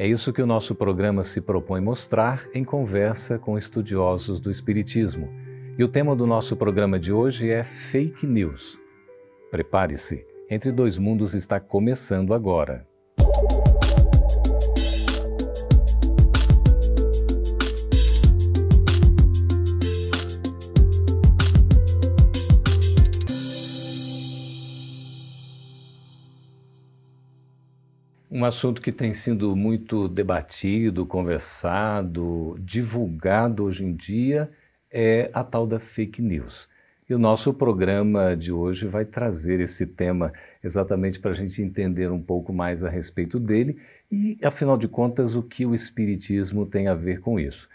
É isso que o nosso programa se propõe mostrar em conversa com estudiosos do Espiritismo. E o tema do nosso programa de hoje é Fake News. Prepare-se, Entre Dois Mundos está começando agora. Um assunto que tem sido muito debatido, conversado, divulgado hoje em dia é a tal da fake news. E o nosso programa de hoje vai trazer esse tema exatamente para a gente entender um pouco mais a respeito dele e, afinal de contas, o que o Espiritismo tem a ver com isso.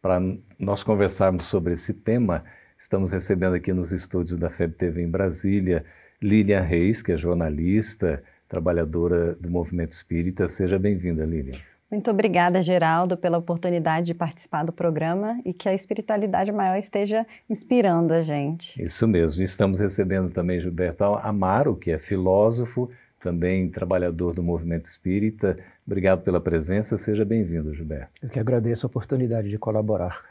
Para nós conversarmos sobre esse tema, estamos recebendo aqui nos estúdios da FEB TV em Brasília Lilian Reis, que é jornalista, trabalhadora do movimento espírita. Seja bem-vinda, Lilian. Muito obrigada, Geraldo, pela oportunidade de participar do programa e que a espiritualidade maior esteja inspirando a gente. Isso mesmo. Estamos recebendo também Gilberto Amaro, que é filósofo, também trabalhador do movimento espírita. Obrigado pela presença. Seja bem-vindo, Gilberto. Eu que agradeço a oportunidade de colaborar.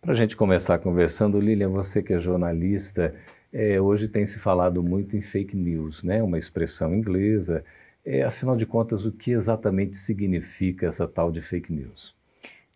Para a gente começar conversando, Lilian, você que é jornalista, é, hoje tem se falado muito em fake news, né? uma expressão inglesa. É, afinal de contas, o que exatamente significa essa tal de fake news?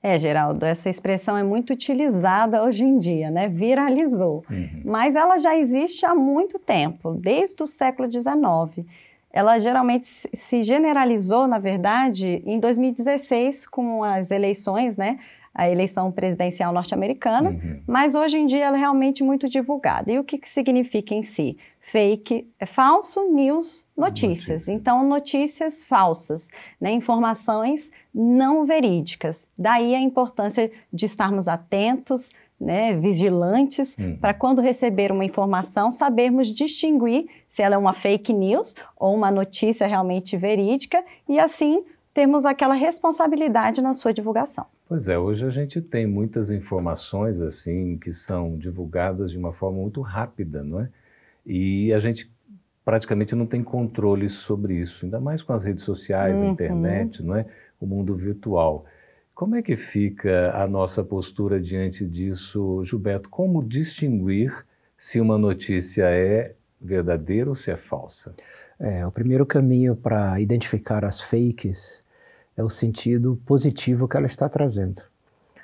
É, Geraldo, essa expressão é muito utilizada hoje em dia, né? Viralizou. Uhum. Mas ela já existe há muito tempo, desde o século XIX. Ela geralmente se generalizou, na verdade, em 2016, com as eleições, né? A eleição presidencial norte-americana, uhum. mas hoje em dia ela é realmente muito divulgada. E o que, que significa em si? Fake é falso, news, notícias. Notícia. Então, notícias falsas, né? informações não verídicas. Daí a importância de estarmos atentos, né, vigilantes, uhum. para quando receber uma informação, sabermos distinguir se ela é uma fake news ou uma notícia realmente verídica e assim termos aquela responsabilidade na sua divulgação. Pois é, hoje a gente tem muitas informações assim que são divulgadas de uma forma muito rápida, não é? E a gente praticamente não tem controle sobre isso, ainda mais com as redes sociais, uhum. a internet, não é? O mundo virtual. Como é que fica a nossa postura diante disso, Gilberto? Como distinguir se uma notícia é verdadeira ou se é falsa? É, o primeiro caminho para identificar as fakes é o sentido positivo que ela está trazendo.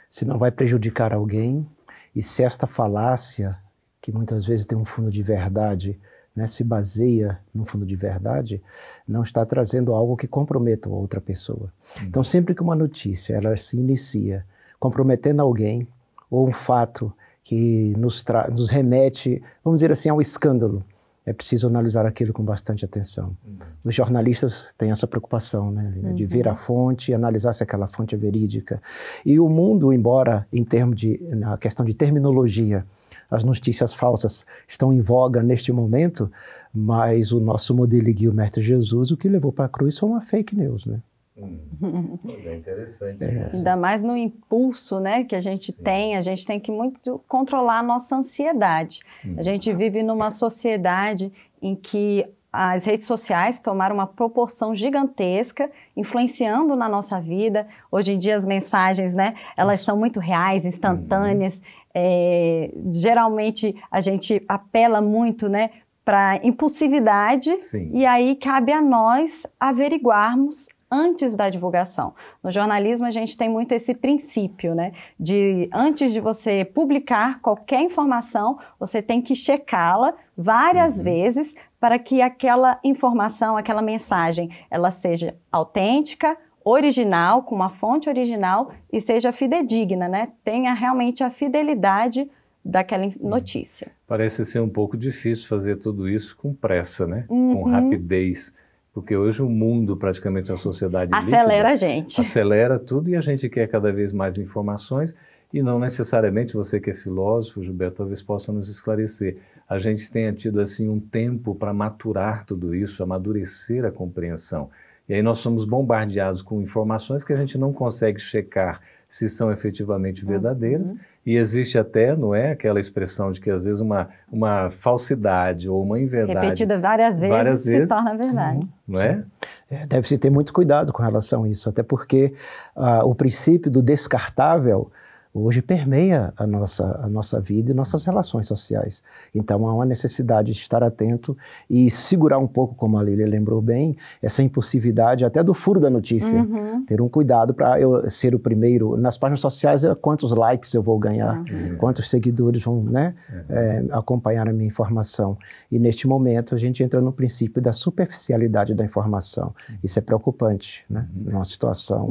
Se não vai prejudicar alguém e se esta falácia, que muitas vezes tem um fundo de verdade, né, se baseia no fundo de verdade, não está trazendo algo que comprometa a outra pessoa. Uhum. Então, sempre que uma notícia ela se inicia comprometendo alguém ou um fato que nos, nos remete, vamos dizer assim, ao escândalo, é preciso analisar aquilo com bastante atenção. Uhum. Os jornalistas têm essa preocupação, né, uhum. de ver a fonte e analisar se aquela fonte é verídica. E o mundo, embora em termos de na questão de terminologia, as notícias falsas estão em voga neste momento, mas o nosso modelo e guia, o Mestre Jesus, o que levou para a cruz foi uma fake news, né? Hum, mas é interessante. É. Ainda mais no impulso né, que a gente Sim. tem, a gente tem que muito controlar a nossa ansiedade. Hum. A gente vive numa sociedade em que as redes sociais tomaram uma proporção gigantesca, influenciando na nossa vida. Hoje em dia as mensagens, né, elas são muito reais, instantâneas. Uhum. É, geralmente a gente apela muito, né, para impulsividade Sim. e aí cabe a nós averiguarmos antes da divulgação. No jornalismo, a gente tem muito esse princípio, né? De antes de você publicar qualquer informação, você tem que checá-la várias uhum. vezes para que aquela informação, aquela mensagem, ela seja autêntica, original, com uma fonte original e seja fidedigna, né? Tenha realmente a fidelidade daquela uhum. notícia. Parece ser um pouco difícil fazer tudo isso com pressa, né? Uhum. Com rapidez. Porque hoje o mundo, praticamente a sociedade acelera líquida, a gente. Acelera tudo e a gente quer cada vez mais informações. E não necessariamente você que é filósofo, Gilberto, talvez possa nos esclarecer. A gente tenha tido assim um tempo para maturar tudo isso, amadurecer a compreensão. E aí nós somos bombardeados com informações que a gente não consegue checar se são efetivamente verdadeiras. Uhum. E existe até, não é, aquela expressão de que às vezes uma, uma falsidade ou uma inverdade... Repetida várias vezes várias se vezes, torna verdade. Sim, não é? é? Deve-se ter muito cuidado com relação a isso, até porque uh, o princípio do descartável hoje permeia a nossa, a nossa vida e nossas relações sociais. Então há uma necessidade de estar atento e segurar um pouco, como a Lília lembrou bem, essa impulsividade até do furo da notícia. Uhum. Ter um cuidado para eu ser o primeiro. Nas páginas sociais, é quantos likes eu vou ganhar, uhum. quantos seguidores vão né, uhum. é, acompanhar a minha informação. E neste momento a gente entra no princípio da superficialidade da informação. Uhum. Isso é preocupante, né? Uhum. Numa situação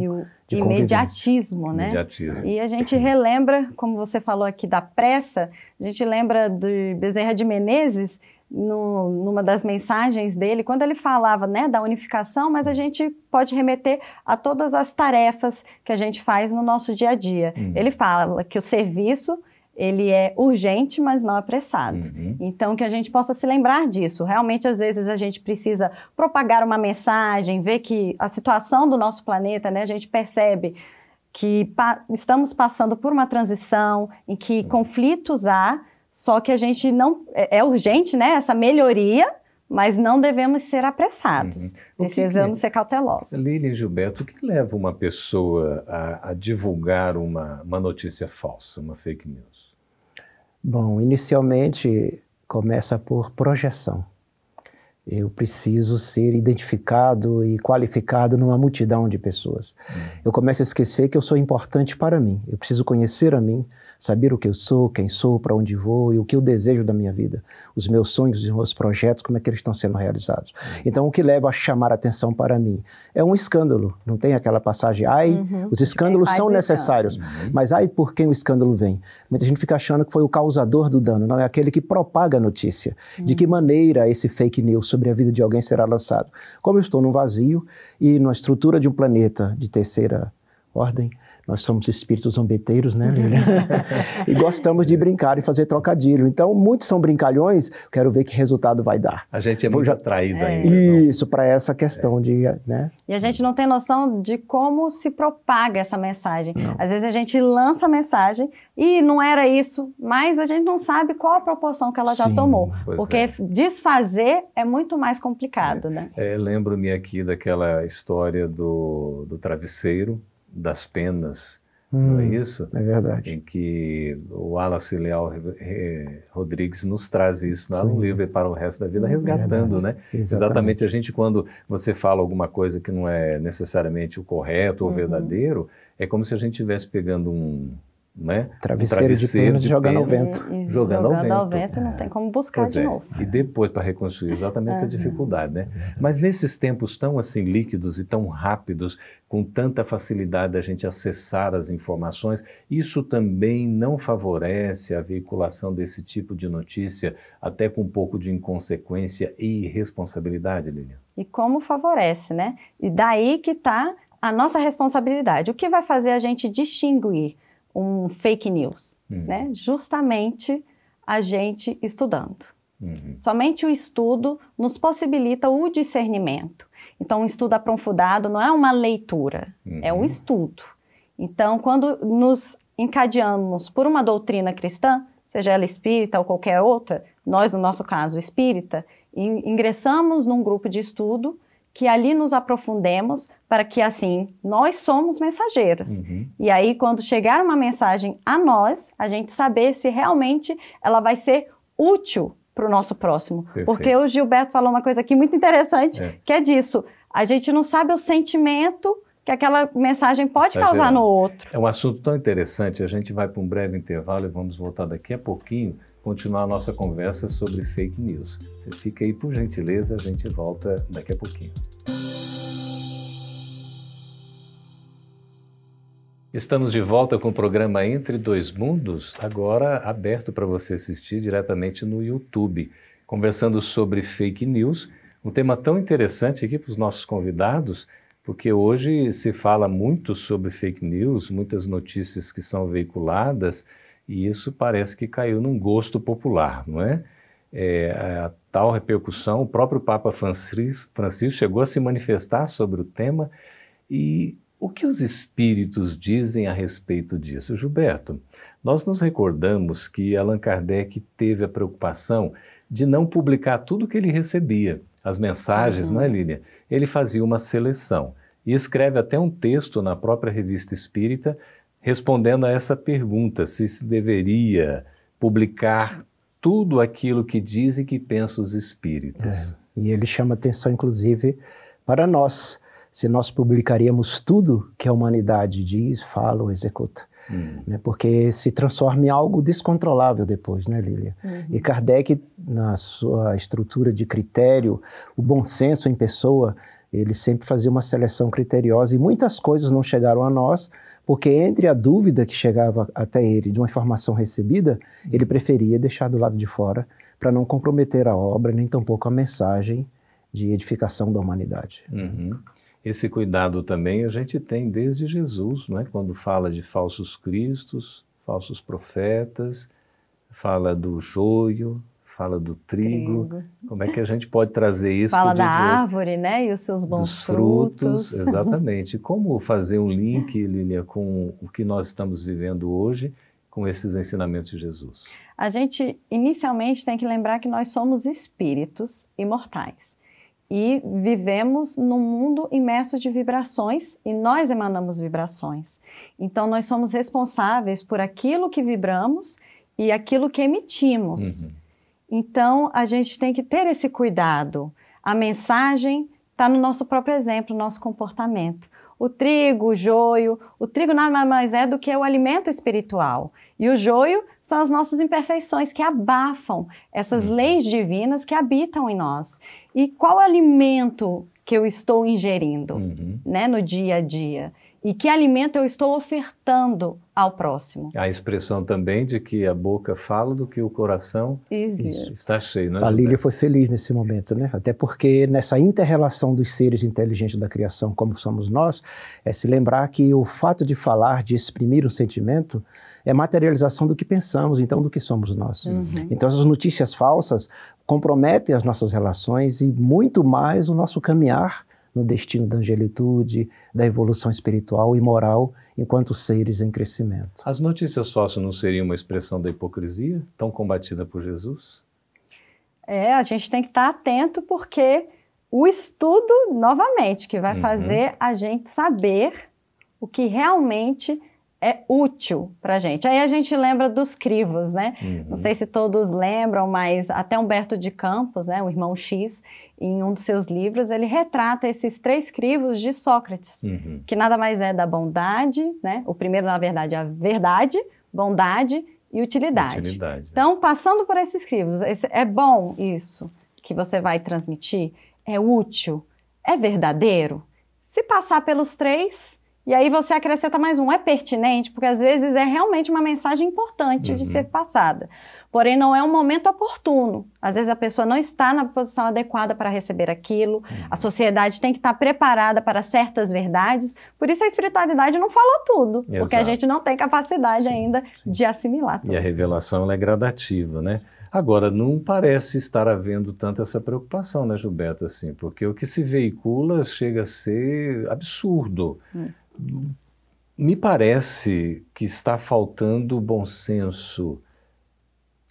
de imediatismo, né? Imediatismo. E a gente relembra, como você falou aqui da pressa, a gente lembra de Bezerra de Menezes, no, numa das mensagens dele, quando ele falava né, da unificação, mas a gente pode remeter a todas as tarefas que a gente faz no nosso dia a dia. Uhum. Ele fala que o serviço ele é urgente, mas não apressado. Uhum. Então, que a gente possa se lembrar disso. Realmente, às vezes, a gente precisa propagar uma mensagem, ver que a situação do nosso planeta, né, a gente percebe que pa estamos passando por uma transição em que uhum. conflitos há, só que a gente não. É, é urgente, né, essa melhoria, mas não devemos ser apressados. Uhum. Precisamos que, ser cautelosos. Lilian Gilberto, o que leva uma pessoa a, a divulgar uma, uma notícia falsa, uma fake news? Bom, inicialmente começa por projeção. Eu preciso ser identificado e qualificado numa multidão de pessoas. Uhum. Eu começo a esquecer que eu sou importante para mim. Eu preciso conhecer a mim, saber o que eu sou, quem sou, para onde vou e o que eu desejo da minha vida, os meus sonhos, os meus projetos, como é que eles estão sendo realizados. Então, o que leva a chamar a atenção para mim é um escândalo. Não tem aquela passagem, ai, uhum. os escândalos são necessários, uhum. mas ai, por quem o escândalo vem? Muita gente fica achando que foi o causador do dano, não é aquele que propaga a notícia. Uhum. De que uhum. maneira esse fake news sobre a vida de alguém será lançado? Como eu estou num vazio e na estrutura de um planeta de terceira ordem, nós somos espíritos zombeteiros, né, Lilian? e gostamos de brincar e fazer trocadilho. Então, muitos são brincalhões, quero ver que resultado vai dar. A gente é muito já... atraído é. ainda. Isso, para essa questão é. de. Né? E a gente não tem noção de como se propaga essa mensagem. Não. Às vezes a gente lança a mensagem e não era isso, mas a gente não sabe qual a proporção que ela já Sim, tomou. Porque é. desfazer é muito mais complicado, né? É, Lembro-me aqui daquela história do, do travesseiro das penas, hum, não é hum, isso? É verdade. Em que o Wallace Leal Rodrigues nos traz isso lá no livro para o resto da vida, resgatando, é né? Exatamente. Exatamente. a gente quando você fala alguma coisa que não é necessariamente o correto ou uhum. verdadeiro, é como se a gente estivesse pegando um né? Travesseiro, um travesseiro de, de jogando ao vento. E, e jogando, jogando ao vento. ao vento. não tem como buscar pois de é. novo. E depois para reconstruir exatamente essa dificuldade, né? Mas nesses tempos tão assim líquidos e tão rápidos, com tanta facilidade da gente acessar as informações, isso também não favorece a veiculação desse tipo de notícia, até com um pouco de inconsequência e irresponsabilidade, Lilian? E como favorece, né? E daí que está a nossa responsabilidade. O que vai fazer a gente distinguir um fake news, uhum. né? Justamente a gente estudando. Uhum. Somente o estudo nos possibilita o discernimento. Então, um estudo aprofundado não é uma leitura, uhum. é um estudo. Então, quando nos encadeamos por uma doutrina cristã, seja ela espírita ou qualquer outra, nós, no nosso caso, espírita, ingressamos num grupo de estudo que ali nos aprofundemos para que assim nós somos mensageiros. Uhum. E aí quando chegar uma mensagem a nós, a gente saber se realmente ela vai ser útil para o nosso próximo. Perfeito. Porque o Gilberto falou uma coisa aqui muito interessante, é. que é disso. A gente não sabe o sentimento que aquela mensagem pode Está causar gerando. no outro. É um assunto tão interessante. A gente vai para um breve intervalo e vamos voltar daqui a pouquinho continuar a nossa conversa sobre fake news. Você fica aí, por gentileza, a gente volta daqui a pouquinho. Estamos de volta com o programa Entre Dois Mundos, agora aberto para você assistir diretamente no YouTube, conversando sobre fake news, um tema tão interessante aqui para os nossos convidados, Porque hoje se fala muito sobre fake news, muitas notícias que são veiculadas, e isso parece que caiu num gosto popular, não é? é a tal repercussão, o próprio Papa Francisco, Francisco chegou a se manifestar sobre o tema, e o que os espíritos dizem a respeito disso? Gilberto, nós nos recordamos que Allan Kardec teve a preocupação de não publicar tudo que ele recebia, as mensagens, uhum. não é, Lília? Ele fazia uma seleção e escreve até um texto na própria revista espírita respondendo a essa pergunta: se se deveria publicar tudo aquilo que dizem que pensam os espíritos. É. E ele chama atenção, inclusive, para nós se nós publicaríamos tudo que a humanidade diz, fala ou executa. Hum. Né? Porque se transforma em algo descontrolável depois, né, Lília? Uhum. E Kardec, na sua estrutura de critério, o bom senso em pessoa, ele sempre fazia uma seleção criteriosa e muitas coisas não chegaram a nós, porque entre a dúvida que chegava até ele de uma informação recebida, ele preferia deixar do lado de fora para não comprometer a obra, nem tampouco a mensagem de edificação da humanidade. Uhum. Esse cuidado também a gente tem desde Jesus, não é? quando fala de falsos cristos, falsos profetas, fala do joio, fala do trigo. trigo. Como é que a gente pode trazer isso? Fala da árvore, né? E os seus bons dos frutos. frutos. Exatamente. Como fazer um link, Lília, com o que nós estamos vivendo hoje com esses ensinamentos de Jesus? A gente inicialmente tem que lembrar que nós somos espíritos imortais e vivemos num mundo imerso de vibrações e nós emanamos vibrações. Então, nós somos responsáveis por aquilo que vibramos e aquilo que emitimos. Uhum. Então, a gente tem que ter esse cuidado. A mensagem está no nosso próprio exemplo, no nosso comportamento. O trigo, o joio, o trigo nada mais é do que o alimento espiritual. E o joio são as nossas imperfeições que abafam essas uhum. leis divinas que habitam em nós. E qual alimento que eu estou ingerindo uhum. né, no dia a dia? E que alimento eu estou ofertando ao próximo? A expressão também de que a boca fala do que o coração Isso. está cheio. Né, a Lília foi feliz nesse momento, né? Até porque nessa inter-relação dos seres inteligentes da criação, como somos nós, é se lembrar que o fato de falar, de exprimir um sentimento, é materialização do que pensamos, então do que somos nós. Uhum. Então essas notícias falsas comprometem as nossas relações e muito mais o nosso caminhar no destino da angelitude, da evolução espiritual e moral enquanto seres em crescimento. As notícias falsas não seriam uma expressão da hipocrisia tão combatida por Jesus? É, a gente tem que estar atento porque o estudo, novamente, que vai uhum. fazer a gente saber o que realmente é útil para a gente. Aí a gente lembra dos crivos, né? Uhum. Não sei se todos lembram, mas até Humberto de Campos, né, o irmão X, em um dos seus livros, ele retrata esses três crivos de Sócrates, uhum. que nada mais é da bondade, né? O primeiro, na verdade, é a verdade, bondade e utilidade. utilidade. Então, passando por esses crivos, esse, é bom isso que você vai transmitir? É útil? É verdadeiro? Se passar pelos três, e aí você acrescenta mais um, é pertinente, porque às vezes é realmente uma mensagem importante uhum. de ser passada. Porém, não é um momento oportuno. Às vezes a pessoa não está na posição adequada para receber aquilo. Uhum. A sociedade tem que estar preparada para certas verdades. Por isso a espiritualidade não falou tudo, Exato. porque a gente não tem capacidade sim, ainda sim. de assimilar tudo. E a revelação é gradativa, né? Agora, não parece estar havendo tanta essa preocupação, né, Gilberto, assim, porque o que se veicula chega a ser absurdo. Hum me parece que está faltando bom senso,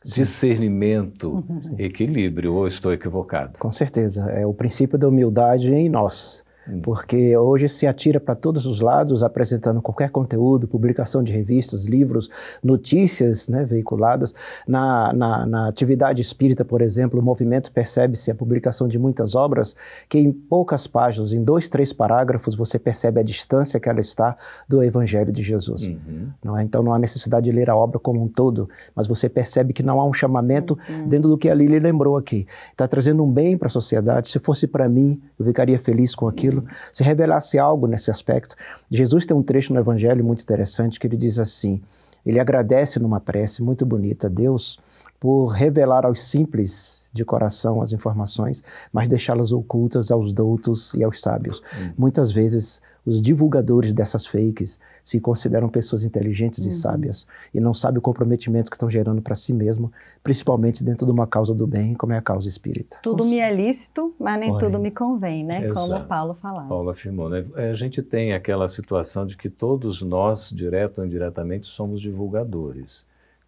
Sim. discernimento, uhum. equilíbrio, ou estou equivocado? Com certeza. É o princípio da humildade em nós. Hum. porque hoje se atira para todos os lados apresentando qualquer conteúdo, publicação de revistas, livros, notícias né, veiculadas. Na, na, na, atividade espírita, por exemplo, o movimento percebe-se a publicação de muitas obras que em poucas páginas, em dois, três parágrafos, você percebe a distância que ela está do Evangelho de Jesus. Uhum. Não é? Então não há necessidade de ler a obra como um todo, mas você percebe que não há um chamamento uhum. dentro do que a Lili lembrou aqui. Está trazendo um bem para a sociedade. Se fosse para mim, eu ficaria feliz com aquilo se revelasse algo nesse aspecto. Jesus tem um trecho no Evangelho muito interessante que ele diz assim: ele agradece numa prece muito bonita a Deus por revelar aos simples de coração as informações, mas deixá-las ocultas aos doutos e aos sábios. Uhum. Muitas vezes os divulgadores dessas fakes se consideram pessoas inteligentes uhum. e sábias e não sabem o comprometimento que estão gerando para si mesmo, principalmente dentro de uma causa do bem, como é a causa espírita. Tudo me é lícito, mas nem tudo me convém, né? Exato. Como Paulo falava. Paulo afirmou, né? A gente tem aquela situação de que todos nós, direto ou indiretamente, somos divulgadores.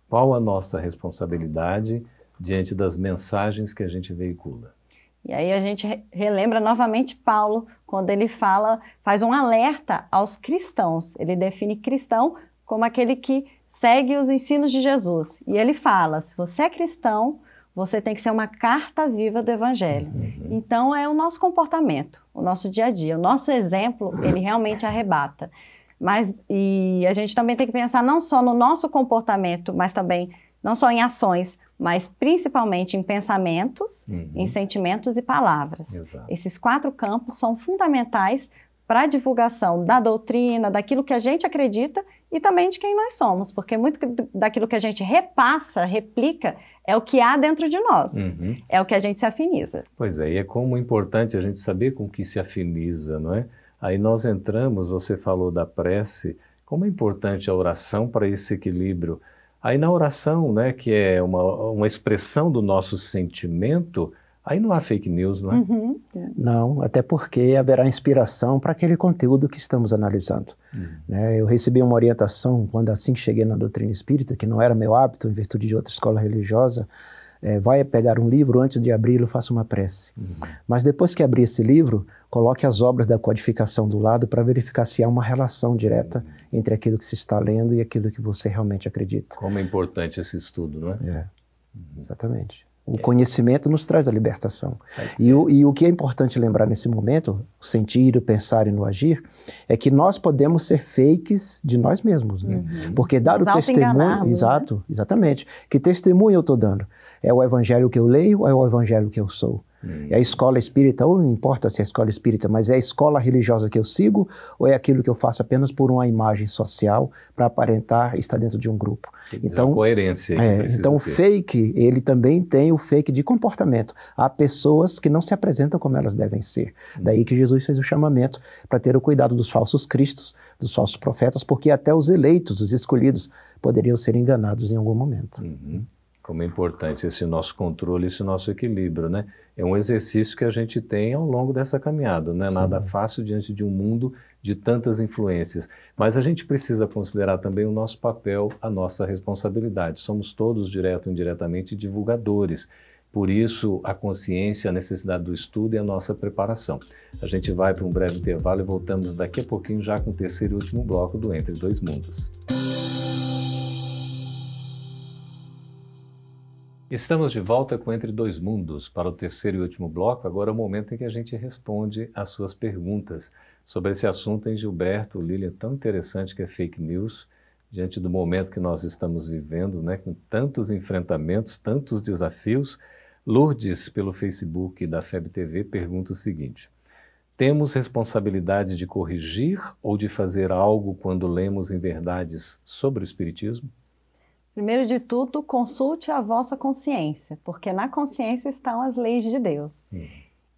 Qual a nossa responsabilidade diante das mensagens que a gente veicula? E aí a gente relembra novamente Paulo, quando ele fala, faz um alerta aos cristãos. Ele define cristão como aquele que segue os ensinos de Jesus. E ele fala: se você é cristão, você tem que ser uma carta viva do evangelho. Uhum. Então é o nosso comportamento, o nosso dia a dia, o nosso exemplo, ele realmente arrebata. Mas e a gente também tem que pensar não só no nosso comportamento, mas também não só em ações, mas principalmente em pensamentos, uhum. em sentimentos e palavras. Exato. Esses quatro campos são fundamentais para a divulgação da doutrina, daquilo que a gente acredita e também de quem nós somos, porque muito daquilo que a gente repassa, replica, é o que há dentro de nós, uhum. é o que a gente se afiniza. Pois é, e é como importante a gente saber com que se afiniza, não é? Aí nós entramos, você falou da prece, como é importante a oração para esse equilíbrio Aí na oração, né, que é uma, uma expressão do nosso sentimento, aí não há fake news, não é? Uhum. Não, até porque haverá inspiração para aquele conteúdo que estamos analisando. Uhum. Né, eu recebi uma orientação quando assim cheguei na doutrina espírita, que não era meu hábito em virtude de outra escola religiosa, é, vai pegar um livro, antes de abri-lo, faça uma prece. Uhum. Mas depois que abrir esse livro, coloque as obras da codificação do lado para verificar se há uma relação direta uhum. entre aquilo que se está lendo e aquilo que você realmente acredita. Como é importante esse estudo, não é? É, uhum. exatamente. O conhecimento nos traz a libertação. E o, e o que é importante lembrar nesse momento, sentir, pensar e no agir, é que nós podemos ser fakes de nós mesmos. Né? Uhum. Porque dar o testemunho. Né? Exato, né? exatamente. Que testemunho eu estou dando? É o evangelho que eu leio ou é o evangelho que eu sou? Hum. É a escola espírita, ou não importa se é a escola espírita, mas é a escola religiosa que eu sigo ou é aquilo que eu faço apenas por uma imagem social para aparentar estar dentro de um grupo? Então, coerência. É, então, o fake, ele também tem o fake de comportamento. Há pessoas que não se apresentam como elas devem ser. Hum. Daí que Jesus fez o chamamento para ter o cuidado dos falsos cristos, dos falsos profetas, porque até os eleitos, os escolhidos, poderiam ser enganados em algum momento. Uhum. Como é importante esse nosso controle, esse nosso equilíbrio, né? É um exercício que a gente tem ao longo dessa caminhada. Não é nada fácil diante de um mundo de tantas influências. Mas a gente precisa considerar também o nosso papel, a nossa responsabilidade. Somos todos, direto ou indiretamente, divulgadores. Por isso, a consciência, a necessidade do estudo e a nossa preparação. A gente vai para um breve intervalo e voltamos daqui a pouquinho já com o terceiro e último bloco do Entre Dois Mundos. Estamos de volta com Entre Dois Mundos para o terceiro e último bloco. Agora é o momento em que a gente responde às suas perguntas sobre esse assunto em Gilberto, Lilian, tão interessante que é fake news, diante do momento que nós estamos vivendo, né, com tantos enfrentamentos, tantos desafios. Lourdes, pelo Facebook da FEB TV, pergunta o seguinte: Temos responsabilidade de corrigir ou de fazer algo quando lemos em verdades sobre o Espiritismo? Primeiro de tudo, consulte a vossa consciência, porque na consciência estão as leis de Deus. Uhum.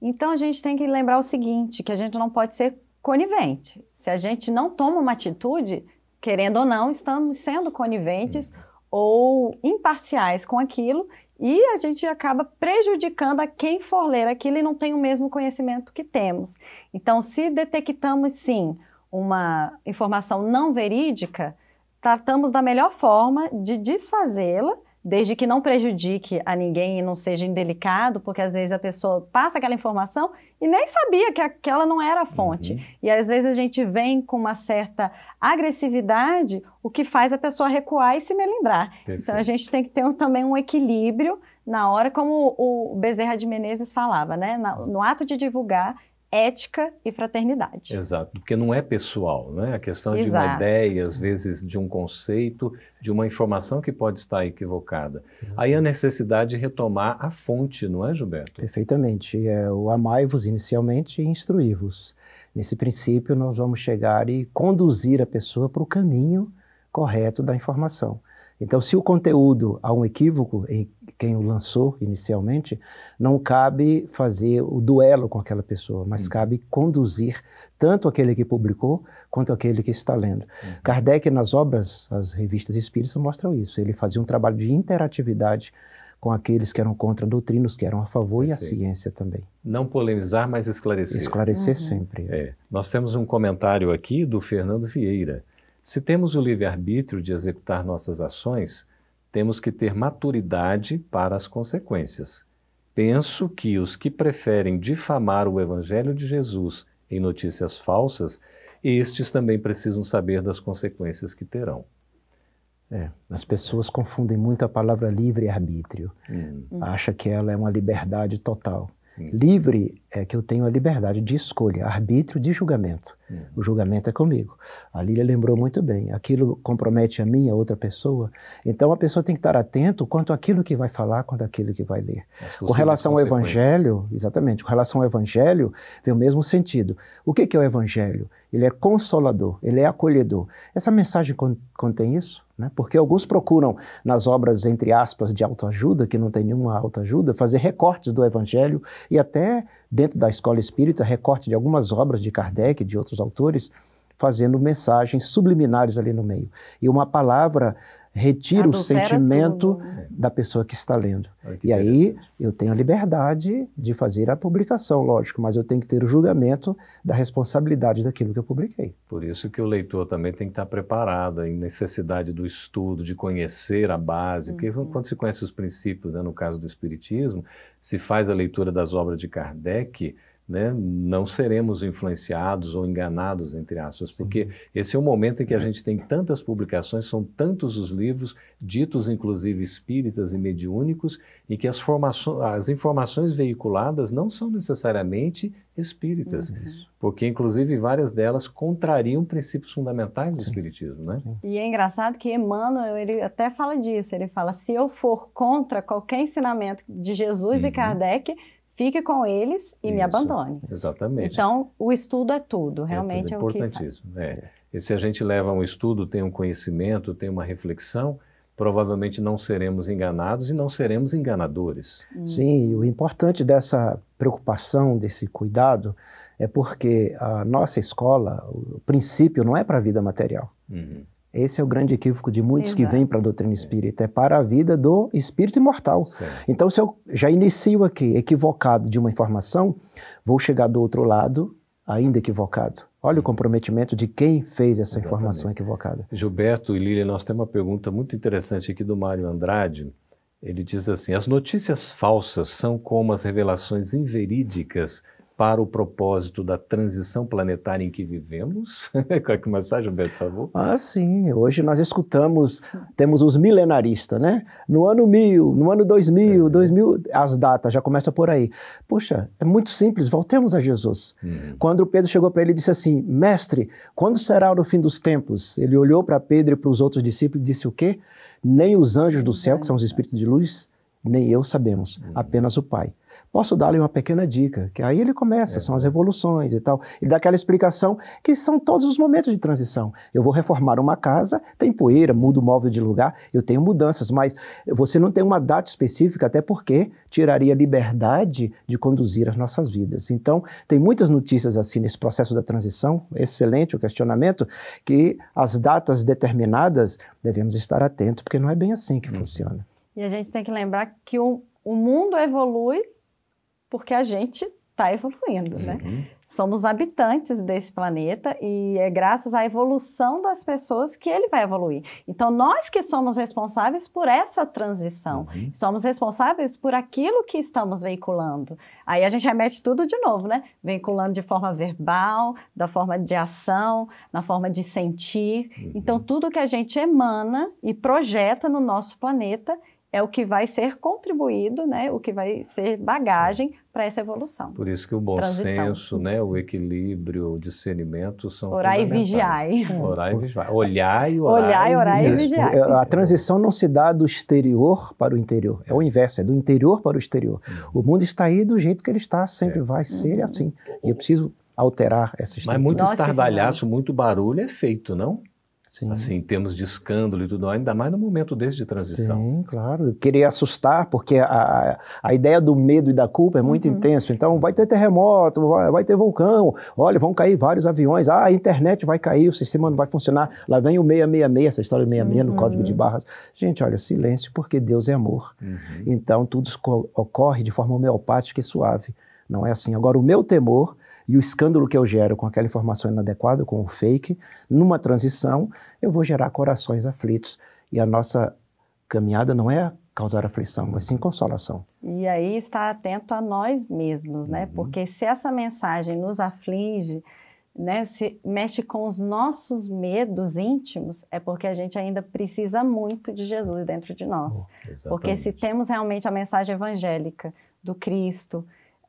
Então a gente tem que lembrar o seguinte, que a gente não pode ser conivente. Se a gente não toma uma atitude, querendo ou não, estamos sendo coniventes uhum. ou imparciais com aquilo e a gente acaba prejudicando a quem for ler aquilo e não tem o mesmo conhecimento que temos. Então, se detectamos sim uma informação não verídica, tratamos da melhor forma de desfazê-la, desde que não prejudique a ninguém e não seja indelicado, porque às vezes a pessoa passa aquela informação e nem sabia que aquela não era a fonte. Uhum. E às vezes a gente vem com uma certa agressividade, o que faz a pessoa recuar e se melindrar. Perfeito. Então a gente tem que ter também um equilíbrio na hora, como o Bezerra de Menezes falava, né? no ato de divulgar, ética e fraternidade. Exato, porque não é pessoal, né? A questão Exato. de uma ideia, às vezes de um conceito, de uma informação que pode estar equivocada. Aí a necessidade de retomar a fonte, não é, Gilberto? Perfeitamente. É o amai-vos inicialmente e instruí-vos. Nesse princípio, nós vamos chegar e conduzir a pessoa para o caminho correto da informação. Então, se o conteúdo há um equívoco em quem o lançou inicialmente, não cabe fazer o duelo com aquela pessoa, mas uhum. cabe conduzir tanto aquele que publicou quanto aquele que está lendo. Uhum. Kardec, nas obras, as revistas espíritas mostram isso. Ele fazia um trabalho de interatividade com aqueles que eram contra a doutrina, os que eram a favor Perfeito. e a ciência também. Não polemizar, mas esclarecer. Esclarecer uhum. sempre. É. Nós temos um comentário aqui do Fernando Vieira. Se temos o livre-arbítrio de executar nossas ações, temos que ter maturidade para as consequências. Penso que os que preferem difamar o Evangelho de Jesus em notícias falsas, estes também precisam saber das consequências que terão. É, as pessoas confundem muito a palavra livre-arbítrio. Hum. Acha que ela é uma liberdade total. Hum. Livre é que eu tenho a liberdade de escolha, arbítrio de julgamento. Hum. O julgamento é comigo. A Lília lembrou muito bem. Aquilo compromete a mim, a outra pessoa. Então a pessoa tem que estar atento quanto àquilo que vai falar, quanto àquilo que vai ler. Com relação ao Evangelho, exatamente, com relação ao Evangelho, vem o mesmo sentido. O que é o Evangelho? Ele é consolador, ele é acolhedor. Essa mensagem contém isso? Né? Porque alguns procuram, nas obras, entre aspas, de autoajuda, que não tem nenhuma autoajuda, fazer recortes do Evangelho e até, dentro da escola espírita, recorte de algumas obras de Kardec de outros autores, fazendo mensagens subliminares ali no meio. E uma palavra retira Adultera o sentimento tudo. da pessoa que está lendo. Que e aí eu tenho a liberdade de fazer a publicação, lógico, mas eu tenho que ter o julgamento da responsabilidade daquilo que eu publiquei. Por isso que o leitor também tem que estar preparado em necessidade do estudo, de conhecer a base, uhum. porque quando se conhece os princípios, né, no caso do Espiritismo, se faz a leitura das obras de Kardec, né, não seremos influenciados ou enganados, entre aspas, porque esse é o momento em que a gente tem tantas publicações, são tantos os livros, ditos inclusive espíritas e mediúnicos, e que as, as informações veiculadas não são necessariamente espíritas, uhum. porque inclusive várias delas contrariam princípios fundamentais do Sim. espiritismo, né? E é engraçado que Emmanuel, ele até fala disso, ele fala, se eu for contra qualquer ensinamento de Jesus uhum. e Kardec, Fique com eles e Isso, me abandone. Exatamente. Então, o estudo é tudo, realmente é, tudo, é importantíssimo. O que é. E se a gente leva um estudo, tem um conhecimento, tem uma reflexão, provavelmente não seremos enganados e não seremos enganadores. Hum. Sim, o importante dessa preocupação, desse cuidado, é porque a nossa escola, o princípio não é para a vida material. Uhum. Esse é o grande equívoco de muitos Exato. que vêm para a doutrina espírita, é para a vida do espírito imortal. Sim. Então, se eu já inicio aqui equivocado de uma informação, vou chegar do outro lado ainda equivocado. Olha o hum. comprometimento de quem fez essa Exatamente. informação equivocada. Gilberto e Lília, nós temos uma pergunta muito interessante aqui do Mário Andrade. Ele diz assim: as notícias falsas são como as revelações inverídicas para o propósito da transição planetária em que vivemos? Qual é que mensagem, Humberto, por favor? Ah, sim. Hoje nós escutamos, temos os milenaristas, né? No ano 1000, no ano 2000, é. 2000, as datas já começam por aí. Puxa, é muito simples, voltemos a Jesus. Uhum. Quando Pedro chegou para ele e disse assim, mestre, quando será o fim dos tempos? Ele olhou para Pedro e para os outros discípulos e disse o quê? Nem os anjos do céu, que são os espíritos de luz, nem eu sabemos, uhum. apenas o Pai. Posso dar-lhe uma pequena dica, que aí ele começa, é. são as evoluções e tal. Ele dá aquela explicação que são todos os momentos de transição. Eu vou reformar uma casa, tem poeira, mudo o móvel de lugar, eu tenho mudanças, mas você não tem uma data específica, até porque tiraria a liberdade de conduzir as nossas vidas. Então, tem muitas notícias assim nesse processo da transição, excelente o questionamento, que as datas determinadas devemos estar atentos, porque não é bem assim que uhum. funciona. E a gente tem que lembrar que o, o mundo evolui porque a gente está evoluindo, né? uhum. né? Somos habitantes desse planeta e é graças à evolução das pessoas que ele vai evoluir. Então, nós que somos responsáveis por essa transição, uhum. somos responsáveis por aquilo que estamos veiculando. Aí a gente remete tudo de novo, né? Veiculando de forma verbal, da forma de ação, na forma de sentir. Uhum. Então, tudo que a gente emana e projeta no nosso planeta é o que vai ser contribuído, né, o que vai ser bagagem para essa evolução. Por isso que o bom Transição. senso, né, o equilíbrio, o discernimento são Orar e vigiai. Orar e vigiar. Olhar e orar. Olhar e orar e vigiar. A transição não se dá do exterior para o interior, é o inverso, é do interior para o exterior. Uhum. O mundo está aí do jeito que ele está, sempre certo. vai ser uhum. assim. E eu preciso alterar essa estrutura. Mas muito estardalhaço, muito barulho é feito, não? Sim. assim, em termos de escândalo e tudo, ainda mais no momento desse de transição. Sim, claro. Querer assustar, porque a, a ideia do medo e da culpa é muito uhum. intenso. Então, vai ter terremoto, vai, vai, ter vulcão, olha, vão cair vários aviões, ah, a internet vai cair, o sistema não vai funcionar. Lá vem o 666, essa história do 666 uhum. no código de barras. Gente, olha, silêncio, porque Deus é amor. Uhum. Então, tudo ocorre de forma homeopática e suave. Não é assim. Agora, o meu temor e o escândalo que eu gero com aquela informação inadequada, com o fake, numa transição, eu vou gerar corações aflitos. E a nossa caminhada não é causar aflição, mas sim consolação. E aí está atento a nós mesmos, né? Uhum. Porque se essa mensagem nos aflige, né, se mexe com os nossos medos íntimos, é porque a gente ainda precisa muito de Jesus dentro de nós. Oh, porque se temos realmente a mensagem evangélica do Cristo,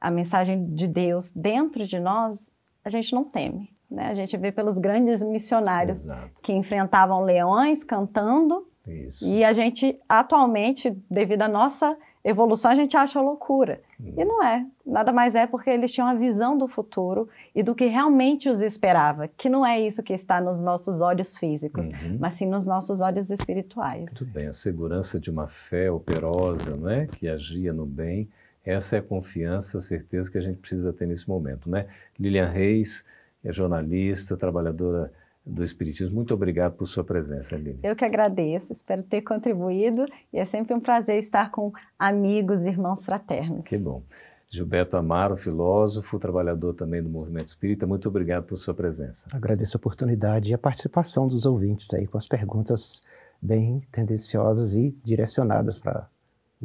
a mensagem de Deus dentro de nós, a gente não teme. Né? A gente vê pelos grandes missionários Exato. que enfrentavam leões cantando. Isso. E a gente, atualmente, devido à nossa evolução, a gente acha loucura. Hum. E não é. Nada mais é porque eles tinham a visão do futuro e do que realmente os esperava. Que não é isso que está nos nossos olhos físicos, uhum. mas sim nos nossos olhos espirituais. Muito bem. A segurança de uma fé operosa, não é? Que agia no bem essa é a confiança, a certeza que a gente precisa ter nesse momento, né? Lilian Reis é jornalista, trabalhadora do Espiritismo. Muito obrigado por sua presença, Lilian. Eu que agradeço, espero ter contribuído e é sempre um prazer estar com amigos e irmãos fraternos. Que bom. Gilberto Amaro, filósofo, trabalhador também do movimento espírita, muito obrigado por sua presença. Agradeço a oportunidade e a participação dos ouvintes aí com as perguntas bem tendenciosas e direcionadas para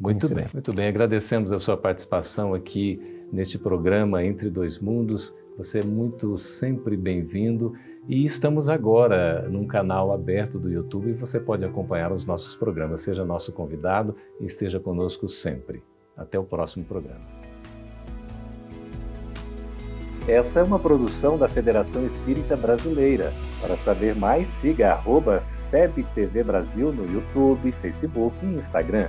muito bem, muito bem. Agradecemos a sua participação aqui neste programa Entre Dois Mundos. Você é muito sempre bem-vindo e estamos agora num canal aberto do YouTube e você pode acompanhar os nossos programas. Seja nosso convidado e esteja conosco sempre. Até o próximo programa. Essa é uma produção da Federação Espírita Brasileira. Para saber mais, siga arroba FebTV Brasil no YouTube, Facebook e Instagram.